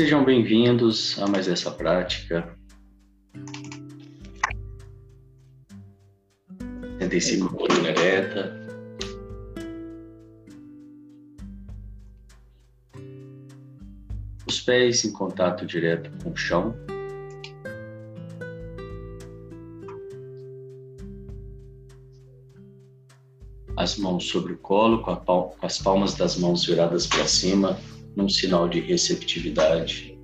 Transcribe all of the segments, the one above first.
Sejam bem-vindos a mais essa prática. 75 coluna ereta. Os pés em contato direto com o chão. As mãos sobre o colo, com, com as palmas das mãos viradas para cima, num sinal de receptividade.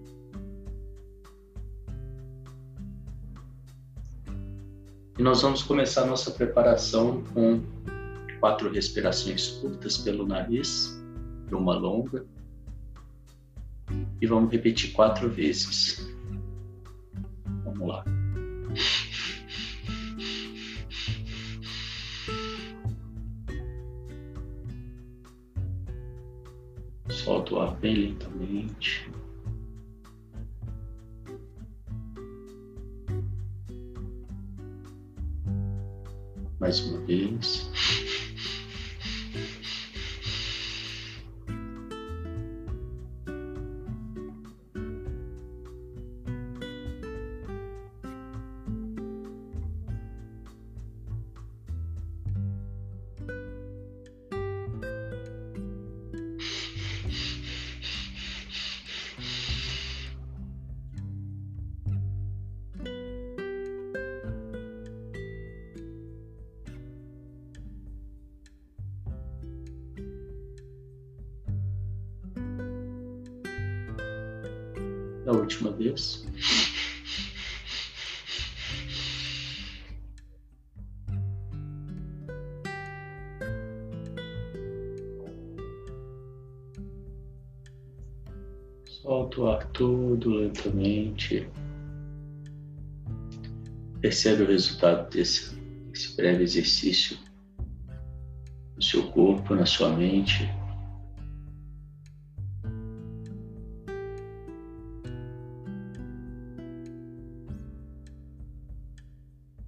E nós vamos começar nossa preparação com quatro respirações curtas pelo nariz e uma longa. E vamos repetir quatro vezes. Vamos lá. Bem lentamente. Mais uma vez. Todo lentamente. Percebe o resultado desse, desse breve exercício no seu corpo, na sua mente.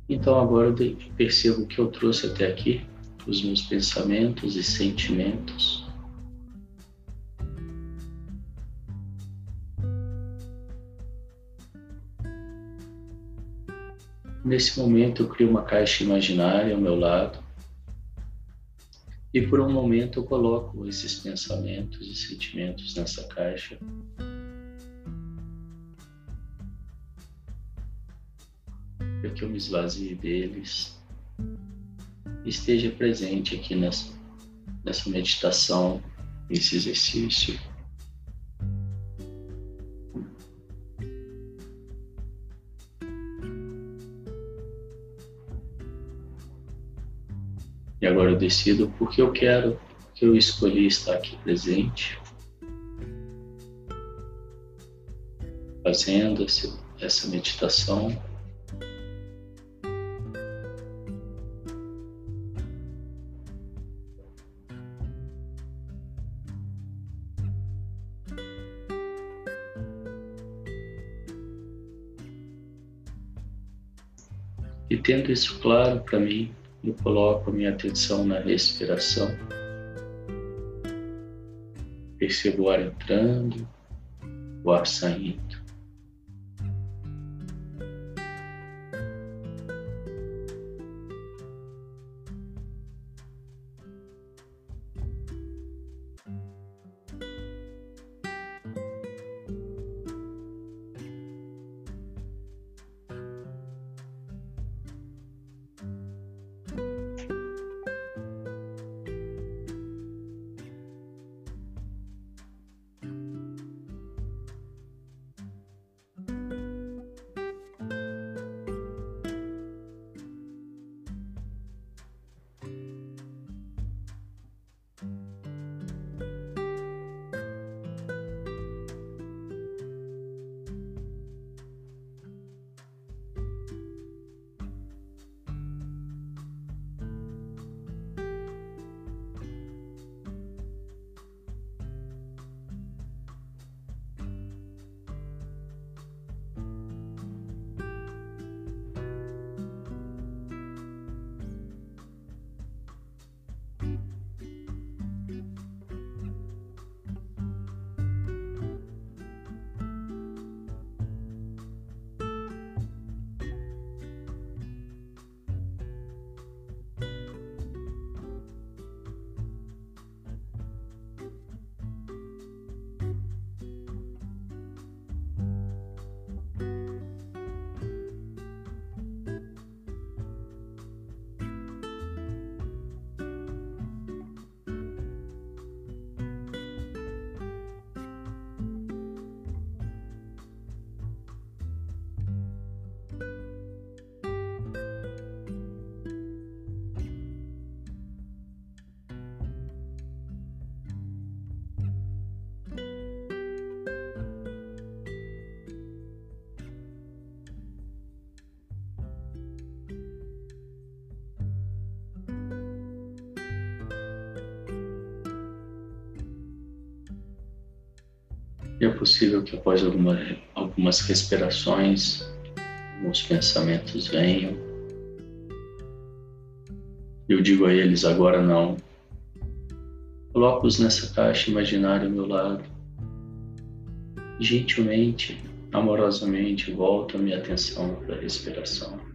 Então agora eu percebo o que eu trouxe até aqui, os meus pensamentos e sentimentos. Nesse momento eu crio uma caixa imaginária ao meu lado e por um momento eu coloco esses pensamentos e sentimentos nessa caixa para que eu me esvazie deles. Esteja presente aqui nessa, nessa meditação, nesse exercício. E agora eu decido porque eu quero, que eu escolhi estar aqui presente, fazendo essa meditação. E tendo isso claro para mim, eu coloco minha atenção na respiração. Percebo o ar entrando, o ar saindo. E é possível que após alguma, algumas respirações, alguns pensamentos venham. Eu digo a eles agora não. Coloco-os nessa caixa imaginária ao meu lado. Gentilmente, amorosamente, volto a minha atenção para a respiração.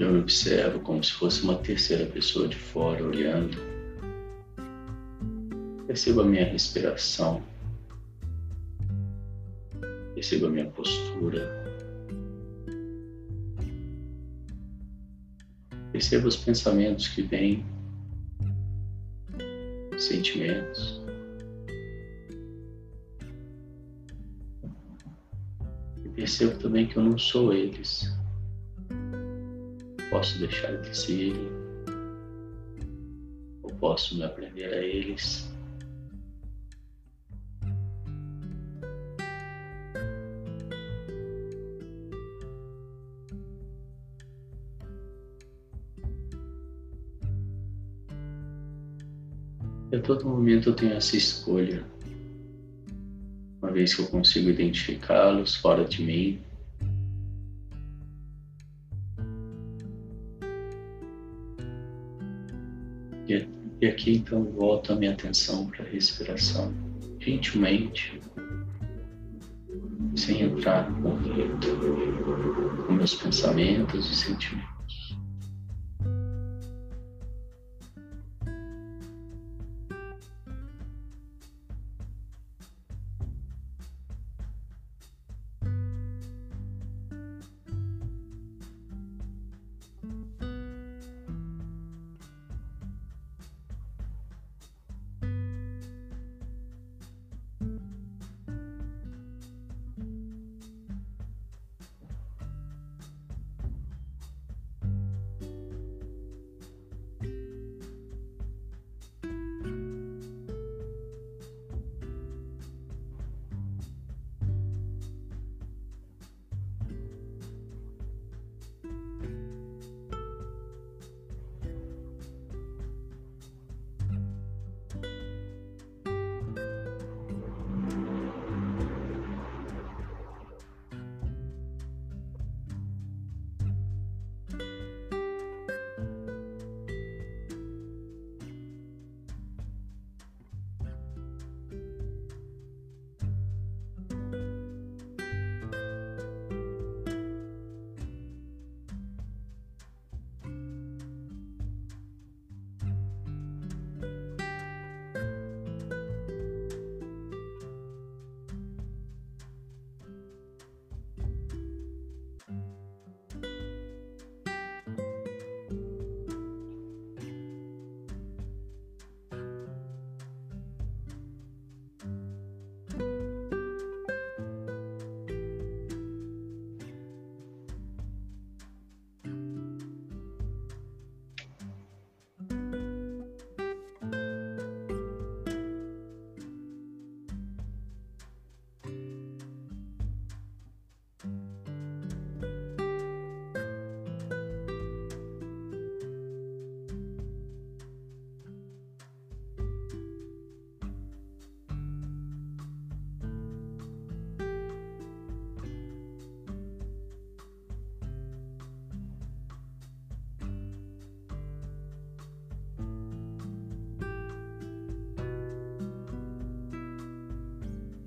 Eu me observo como se fosse uma terceira pessoa de fora olhando. Percebo a minha respiração. Percebo a minha postura. Percebo os pensamentos que vêm, sentimentos. E percebo também que eu não sou eles posso deixar de ser, ou posso me aprender a eles. A todo momento eu tenho essa escolha. Uma vez que eu consigo identificá-los fora de mim, E aqui então volto a minha atenção para a respiração, gentilmente, sem entrar no conflito com meus pensamentos e sentimentos.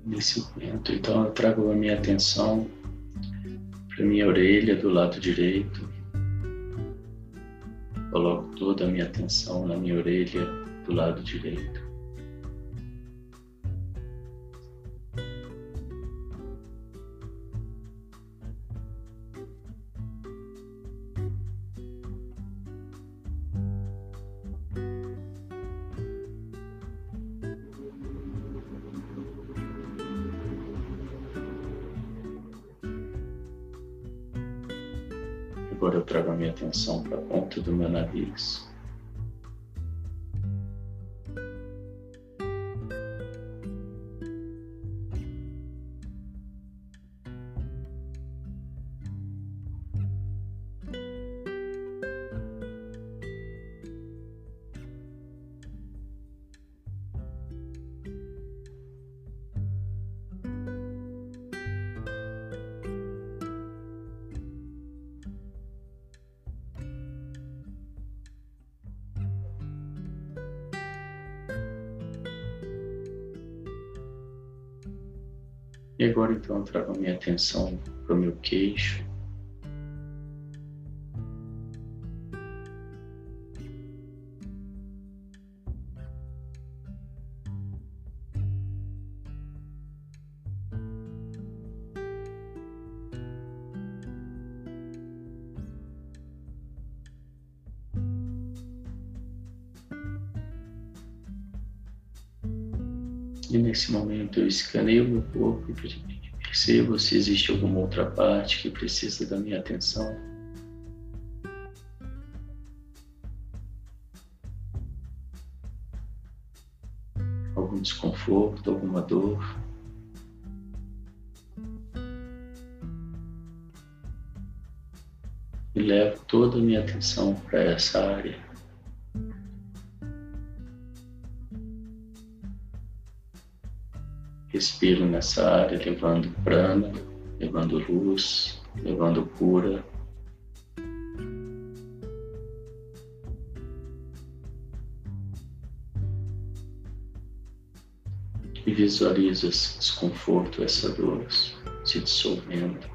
Nesse momento. Então eu trago a minha atenção para minha orelha do lado direito. Coloco toda a minha atenção na minha orelha do lado direito. Agora eu trago a minha atenção para a ponta do meu nariz. Agora então eu trago a minha atenção para o meu queixo. Eu escaneio meu corpo e percebo se existe alguma outra parte que precisa da minha atenção. Algum desconforto, alguma dor. E levo toda a minha atenção para essa área. Respiro nessa área, levando prana, levando luz, levando cura. E visualizo esse desconforto, essa dor se dissolvendo.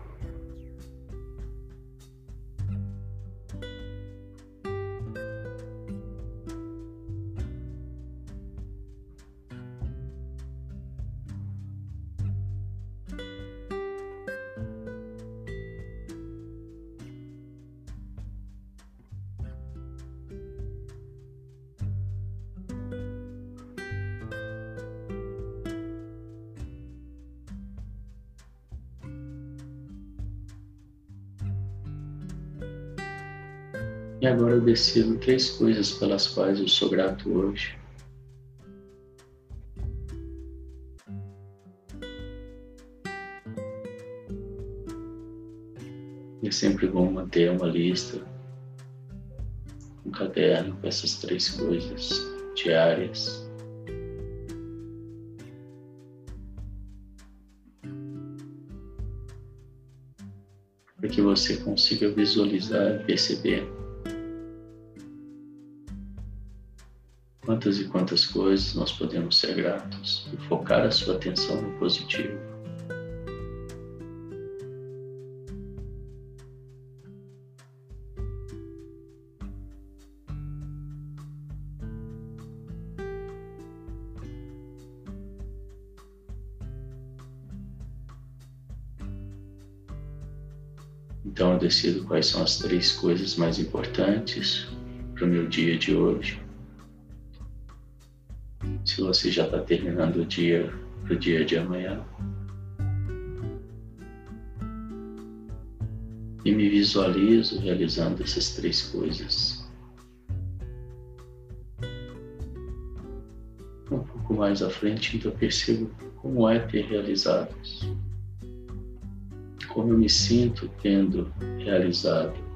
E agora eu decido três coisas pelas quais eu sou grato hoje. É sempre bom manter uma lista, um caderno com essas três coisas diárias. Para que você consiga visualizar e perceber quantas e quantas coisas nós podemos ser gratos e focar a sua atenção no positivo. Então eu decido quais são as três coisas mais importantes para o meu dia de hoje se você já está terminando o dia para o dia de amanhã. E me visualizo realizando essas três coisas. Um pouco mais à frente, então percebo como é ter realizados. Como eu me sinto tendo realizados.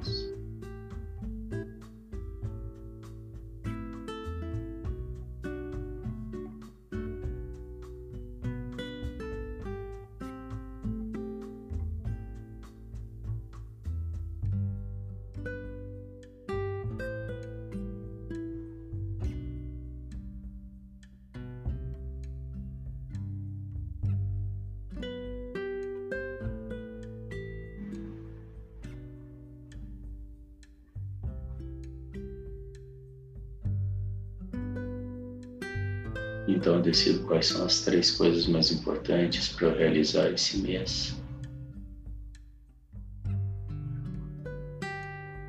Quais são as três coisas mais importantes para eu realizar esse mês.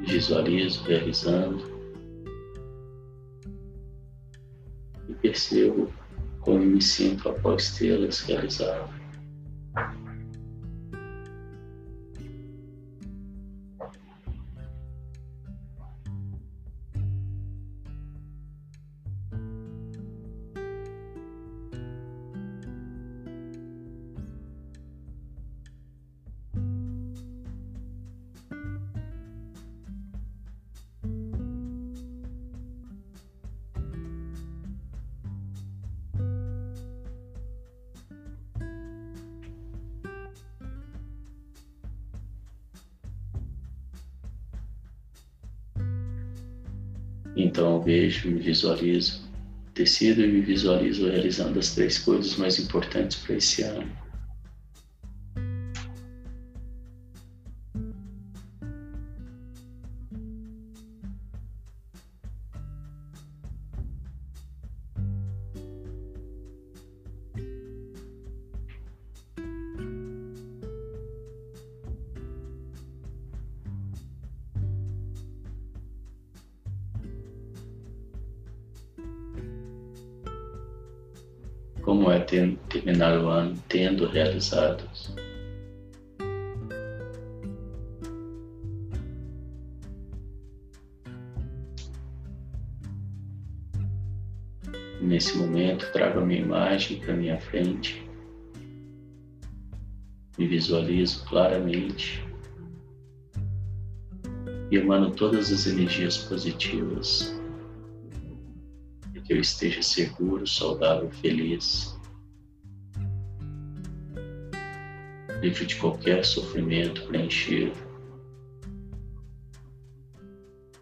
Visualizo realizando e percebo como me sinto após tê-las realizado. Então eu vejo, me visualizo, decido e me visualizo realizando as três coisas mais importantes para esse ano. Realizado. Nesse momento, trago a minha imagem para minha frente, me visualizo claramente. E emano todas as energias positivas. Que eu esteja seguro, saudável, feliz, livre de qualquer sofrimento preenchido.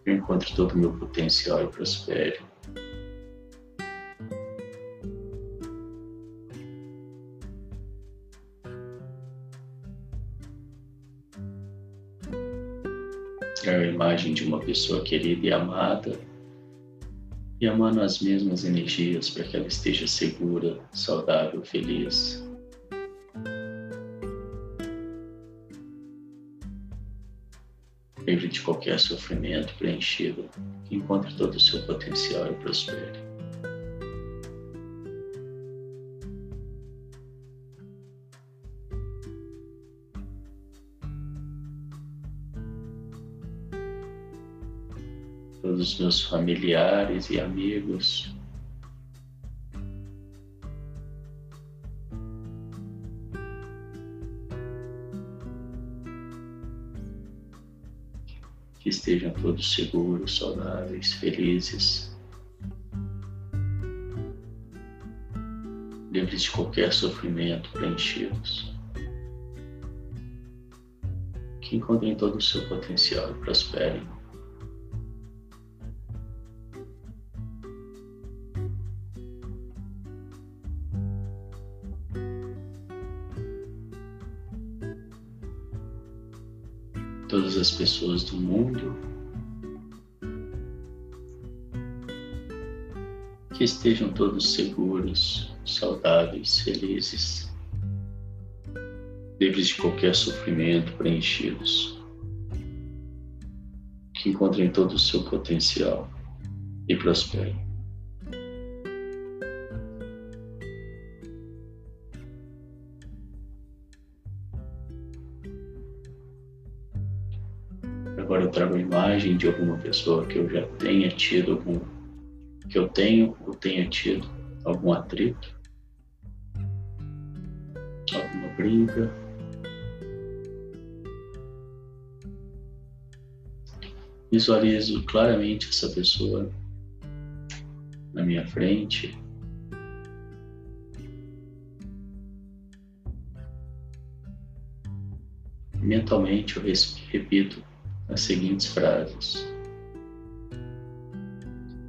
Eu encontre todo o meu potencial e prospere. Trago a imagem de uma pessoa querida e amada e amando as mesmas energias para que ela esteja segura, saudável, feliz. De qualquer sofrimento preenchido, que encontre todo o seu potencial e prospere. todos os meus familiares e amigos. Estejam todos seguros, saudáveis, felizes, livres de qualquer sofrimento, preenchidos. Que encontrem todo o seu potencial e prosperem. Pessoas do mundo que estejam todos seguros, saudáveis, felizes, livres de qualquer sofrimento, preenchidos, que encontrem todo o seu potencial e prosperem. Agora eu trago a imagem de alguma pessoa que eu já tenha tido algum, que eu tenho ou tenha tido algum atrito, alguma briga. Visualizo claramente essa pessoa na minha frente. Mentalmente eu repito as seguintes frases: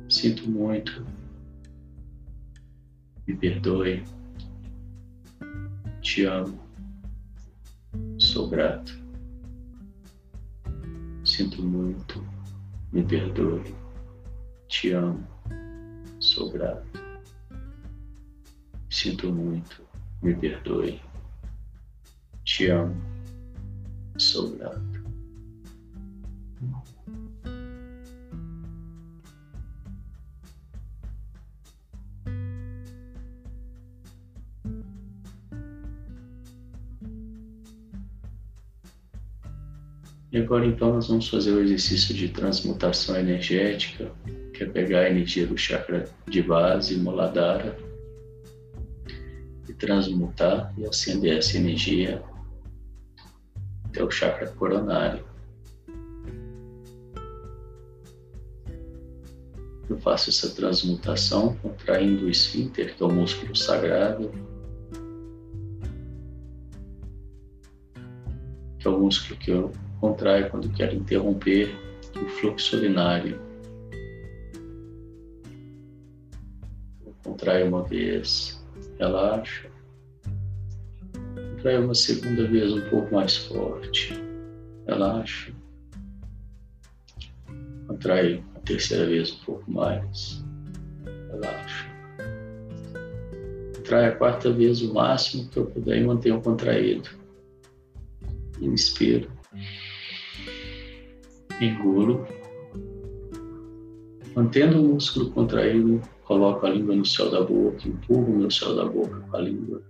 Sinto muito, me perdoe, te amo, sou grato. Sinto muito, me perdoe, te amo, sou grato. Sinto muito, me perdoe. Te amo, sou grato. E agora então nós vamos fazer o exercício de transmutação energética, que é pegar a energia do chakra de base, Muladhara, e transmutar e acender essa energia até o chakra coronário. Eu faço essa transmutação contraindo o esfíncter, que é o músculo sagrado, que é o músculo que eu contrai quando quer interromper o fluxo urinário. Contrai uma vez, relaxa. Contrai uma segunda vez um pouco mais forte, relaxa. Contrai a terceira vez um pouco mais, relaxa. Contrai a quarta vez o máximo que eu puder e mantenha contraído. Inspiro engulo. Mantendo o músculo contraído, coloco a língua no céu da boca, empurro o meu céu da boca com a língua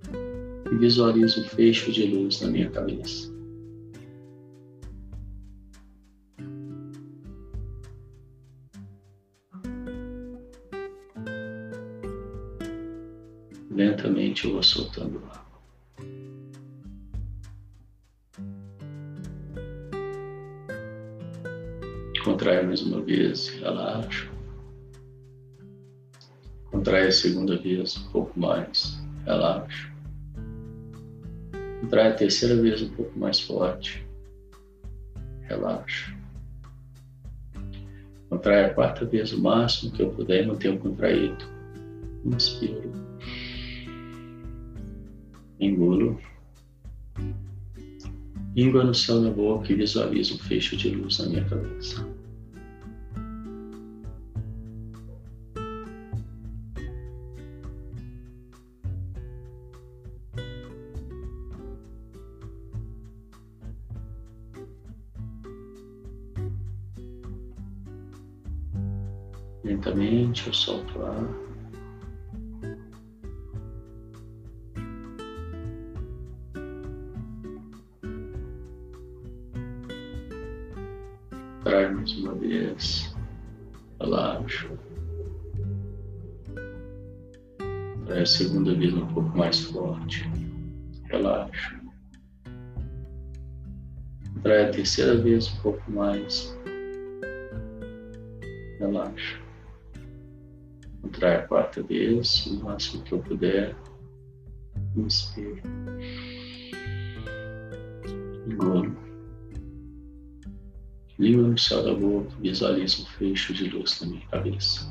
e visualizo um fecho de luz na minha cabeça. Lentamente eu vou soltando o ar. Contrai mais uma vez, relaxa. Contrai a segunda vez, um pouco mais, relaxa. Contrai a terceira vez, um pouco mais forte, relaxa. Contrai a quarta vez o máximo que eu puder mantenho contraído. Inspiro. Engulo. Língua no céu da boca e visualizo um fecho de luz na minha cabeça. Eu solto o ar. Traz mais uma vez. Relaxa. Traz a segunda vez um pouco mais forte. Relaxa. Traz a terceira vez um pouco mais. Relaxa. Contrai a quarta vez, o máximo que eu puder. Inspiro. Engolo. Língua no céu da boca, visualizo um fecho de luz na minha cabeça.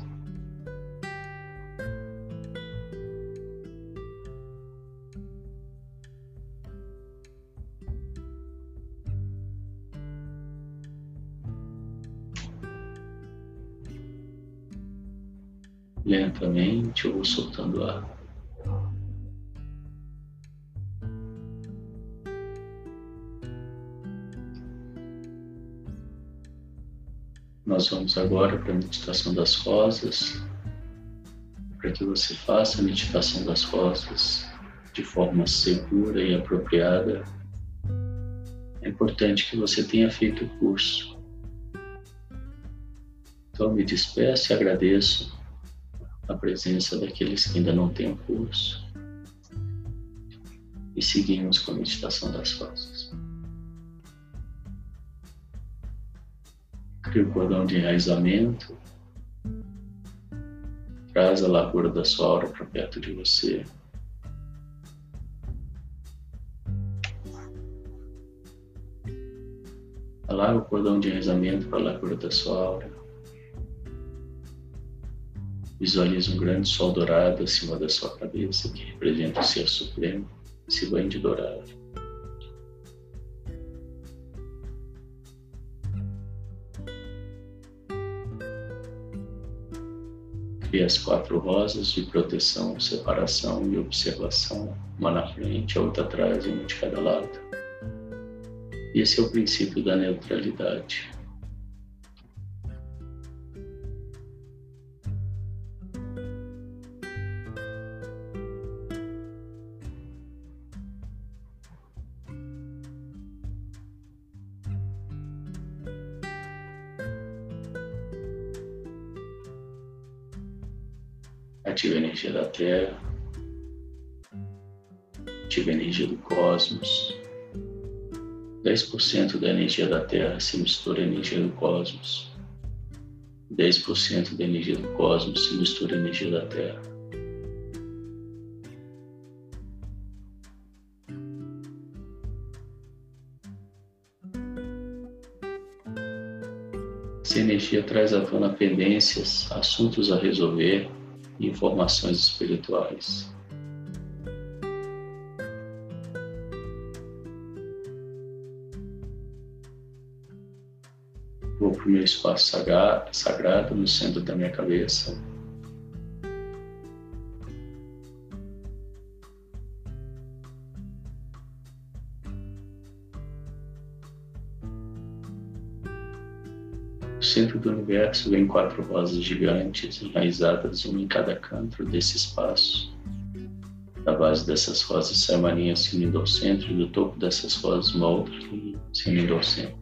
Lentamente vou soltando ar. Nós vamos agora para a meditação das rosas, para que você faça a meditação das rosas de forma segura e apropriada. É importante que você tenha feito o curso. Então, me despeço e agradeço a presença daqueles que ainda não têm o curso. E seguimos com a meditação das rosas. Cria o cordão de enraizamento. Traz a largura da sua aura para perto de você. Alarga o cordão de enraizamento para a largura da sua aura. Visualize um grande sol dourado acima da sua cabeça, que representa o Ser Supremo, esse banho de dourado. Cria as quatro rosas de proteção, separação e observação, uma na frente, a outra atrás, uma de cada lado. E esse é o princípio da neutralidade. Ativa a energia da Terra, ativa a energia do cosmos. 10% da energia da Terra se mistura à energia do cosmos. 10% da energia do cosmos se mistura à energia da Terra. Essa energia traz à tona pendências, assuntos a resolver, informações espirituais. Vou para o meu espaço sagrado no centro da minha cabeça. Centro do universo vem quatro rosas gigantes enraizadas, uma em cada canto desse espaço. Da base dessas rosas sai uma linha se unindo ao centro, e do topo dessas rosas uma outra linha se unindo ao centro.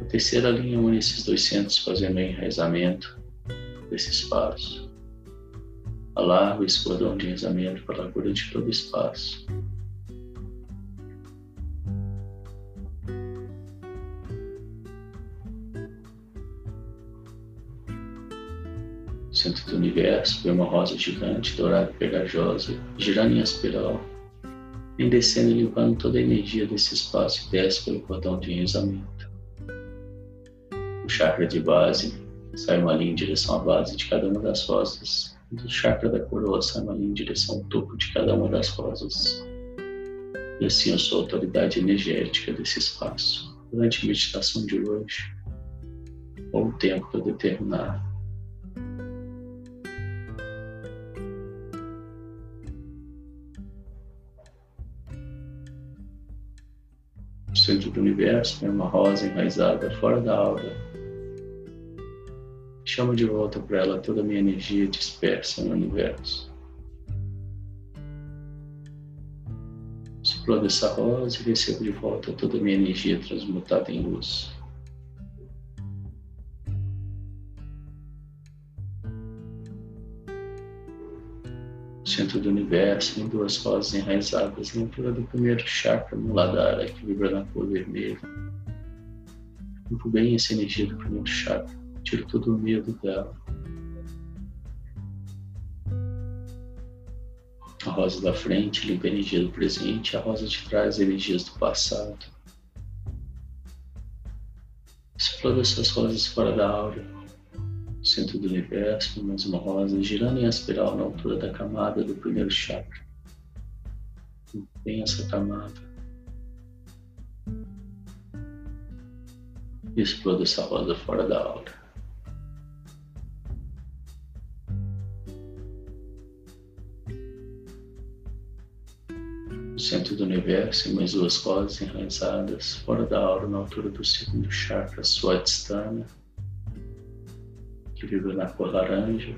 A terceira linha une esses dois centros, fazendo o enraizamento desse espaço. Alarga esse cordão de enraizamento para a largura de todo o espaço. Do universo, vê uma rosa gigante, dourada e pegajosa, girando em espiral, vem descendo e limpando toda a energia desse espaço e desce pelo cordão de enraizamento. O chakra de base sai uma linha em direção à base de cada uma das rosas. Do chakra da coroa sai uma linha em direção ao topo de cada uma das rosas. E assim eu sou a autoridade energética desse espaço. Durante a meditação de hoje, ou o tempo que eu determinar, centro do universo, tem uma rosa enraizada fora da aura. Chamo de volta para ela toda a minha energia dispersa no universo. Explodo essa rosa e recebo de volta toda a minha energia transmutada em luz. Centro do universo, em duas rosas enraizadas altura do primeiro chakra Muladhara, que vibra na cor vermelha. Limpo bem essa energia do primeiro chakra, tiro todo o medo dela. A rosa da frente limpa a energia do presente, a rosa de trás energias do passado. Explora essas rosas fora da aura centro do universo, mais uma rosa girando em espiral na altura da camada do primeiro chakra. Essa camada. Exploda essa rosa fora da aura. No centro do universo, mais duas rosas enraizadas fora da aura na altura do segundo chakra, Swadhisthana que vive na cor laranja.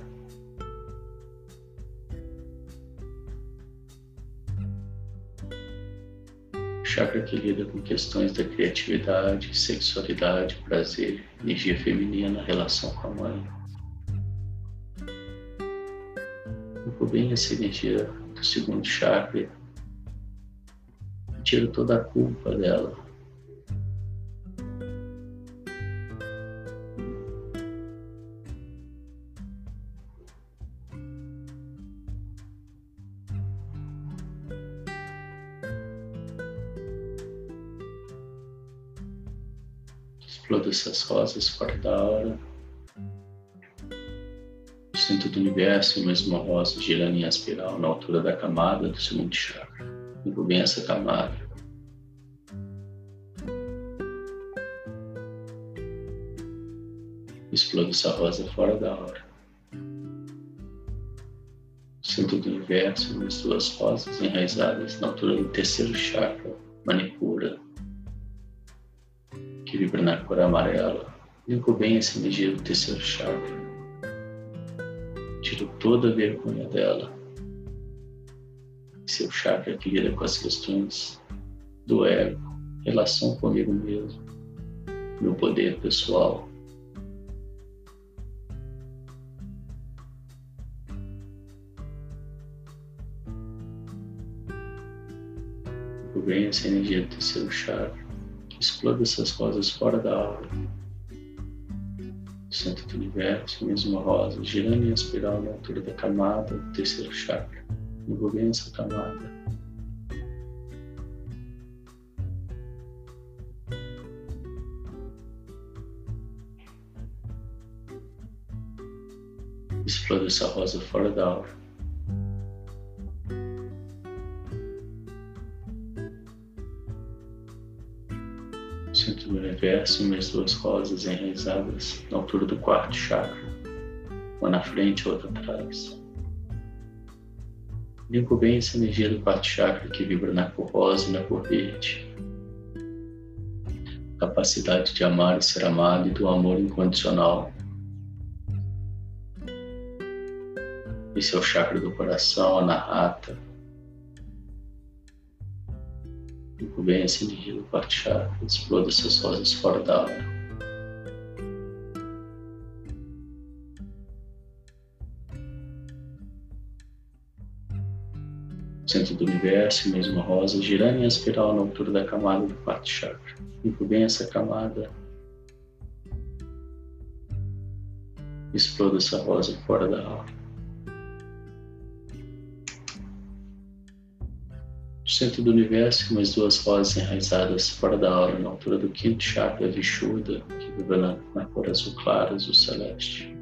Chakra que lida com questões da criatividade, sexualidade, prazer, energia feminina, relação com a mãe. Limpo bem essa energia do segundo chakra tiro toda a culpa dela essas rosas fora da hora. No centro do universo, mais uma rosa girando em espiral na altura da camada do segundo chakra. Bem essa camada. Exploda essa rosa fora da hora. centro do universo, as duas rosas enraizadas na altura do terceiro chakra, Manipura, cor amarela. Limpo bem energia do terceiro chakra. Tiro toda a vergonha dela. Seu chakra que lida com as questões do ego, relação comigo mesmo, meu poder pessoal, bem essa energia do terceiro chakra, que exploda essas rosas fora da aura. Centro do universo, mesma rosa, girando em espiral na altura da camada do terceiro chakra, envolvendo essa camada. Exploda essa rosa fora da aura. Universo e minhas duas rosas enraizadas na altura do quarto chakra, uma na frente e outra atrás. Limpo bem essa energia do quarto chakra que vibra na cor rosa e na cor verde. Capacidade de amar e ser amado e do amor incondicional. Esse é o chakra do coração, a narrata, Limpo bem energia do quarto chakra, exploda essas rosas fora da aura. Centro do universo, mesma rosa, girando em espiral na altura da camada do quarto chakra. Limpo bem essa camada. Exploda essa rosa fora da aura. Centro do universo, umas duas rosas enraizadas fora da aura, na altura do quinto chakra Vishuddha, que vibra na, na cor azul clara, azul celeste.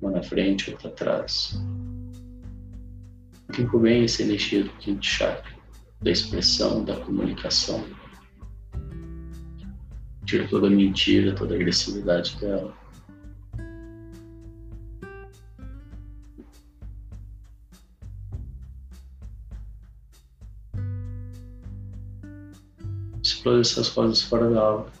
Uma na frente, outra atrás. Limpo bem essa energia do quinto chakra, da expressão, da comunicação. Tira toda a mentira, toda a agressividade dela. Explode essas rosas fora da aura.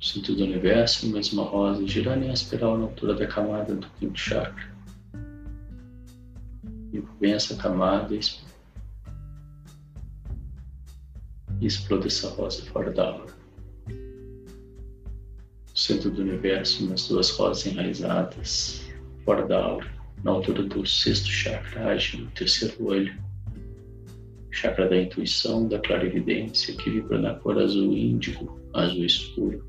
Centro do universo, mesma rosa, girando em espiral na altura da camada do quinto chakra. E bem essa camada e explode essa rosa fora da aura. Centro do universo, umas duas rosas enraizadas fora da aura, na altura do sexto chakra, age no terceiro olho chakra da intuição, da clarividência, que vibra na cor azul índigo, azul escuro.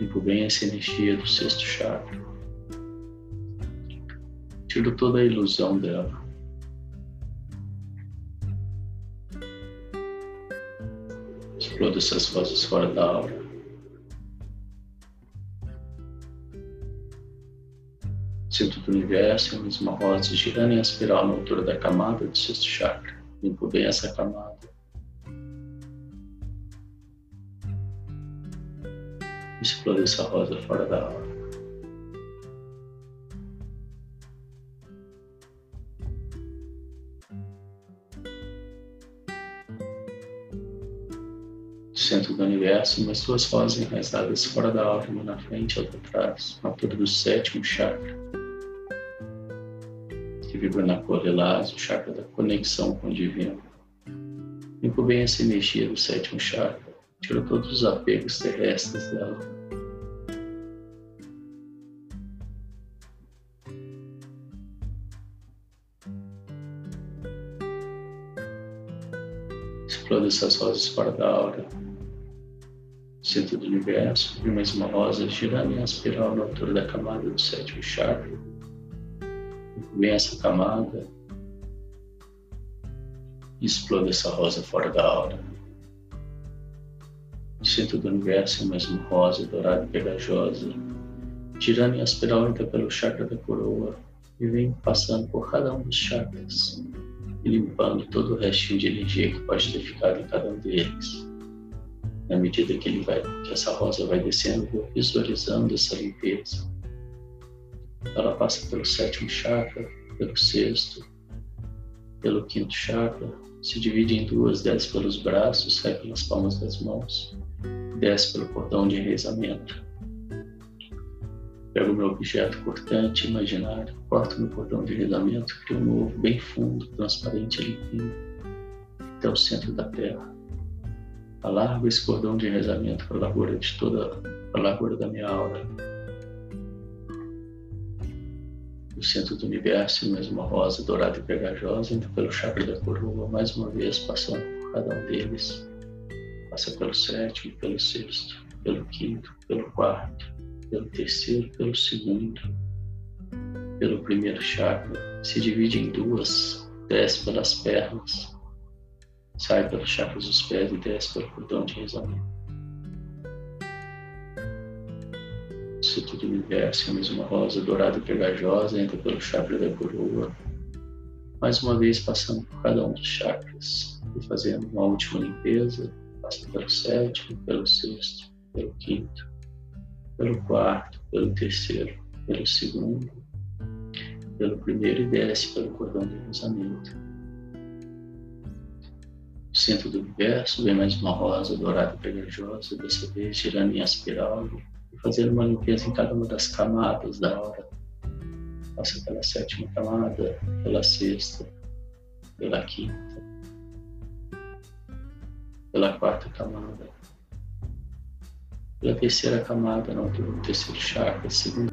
Limpo bem essa energia do sexto chakra. Tiro toda a ilusão dela. Explodo essas vozes fora da aura. Centro do universo, a mesma rosa girando em espiral na altura da camada do sexto chakra. Limpo bem essa camada. Explode essa rosa fora da aura. centro do universo, umas duas rosas enraizadas fora da aura, uma na frente e outra atrás, na altura do sétimo chakra vibra na cor lilás, o chakra da conexão com o divino. Limpo bem essa energia do sétimo chakra, tira todos os apegos terrestres dela. Explode essas rosas fora da aura, centro do universo, e mais uma rosa girando em espiral na altura da camada do sétimo chakra vem essa camada e explode essa rosa fora da aura. O centro do universo é mais uma rosa dourada e pegajosa, girando em espiral entra pelo chakra da coroa e vem passando por cada um dos chakras e limpando todo o restinho de energia que pode ter ficado em cada um deles. Na medida que ele vai, que essa rosa vai descendo, vou visualizando essa limpeza ela passa pelo sétimo chakra, pelo sexto, pelo quinto chakra, se divide em duas, desce pelos braços, sai pelas palmas das mãos, desce pelo cordão de enraizamento. Pego meu objeto cortante imaginário, corto no cordão de enraizamento, crio um novo, bem fundo, transparente limpinho, até o centro da terra. Alargo esse cordão de enraizamento para a largura de toda a largura da minha aura, o centro do universo, mais uma rosa dourada e pegajosa, entra pelo chakra da coroa, mais uma vez passando por cada um deles. Passa pelo sétimo, pelo sexto, pelo quinto, pelo quarto, pelo terceiro, pelo segundo, pelo primeiro chakra. Se divide em duas, desce pelas pernas, sai pelos chakras dos pés e desce pelo cordão de rezamento. Centro do universo, a mesma rosa dourada e pegajosa entra pelo chakra da coroa, mais uma vez passando por cada um dos chakras e fazendo uma última limpeza, passa pelo sétimo, pelo sexto, pelo quinto, pelo quarto, pelo terceiro, pelo segundo, pelo primeiro e desce pelo cordão de cruzamento. No centro do universo vem mais uma rosa dourada e pegajosa, dessa vez girando em espiral, fazer uma limpeza em cada uma das camadas da aura. Passa pela sétima camada, pela sexta, pela quinta, pela quarta camada, pela terceira camada, no terceiro chakra, segunda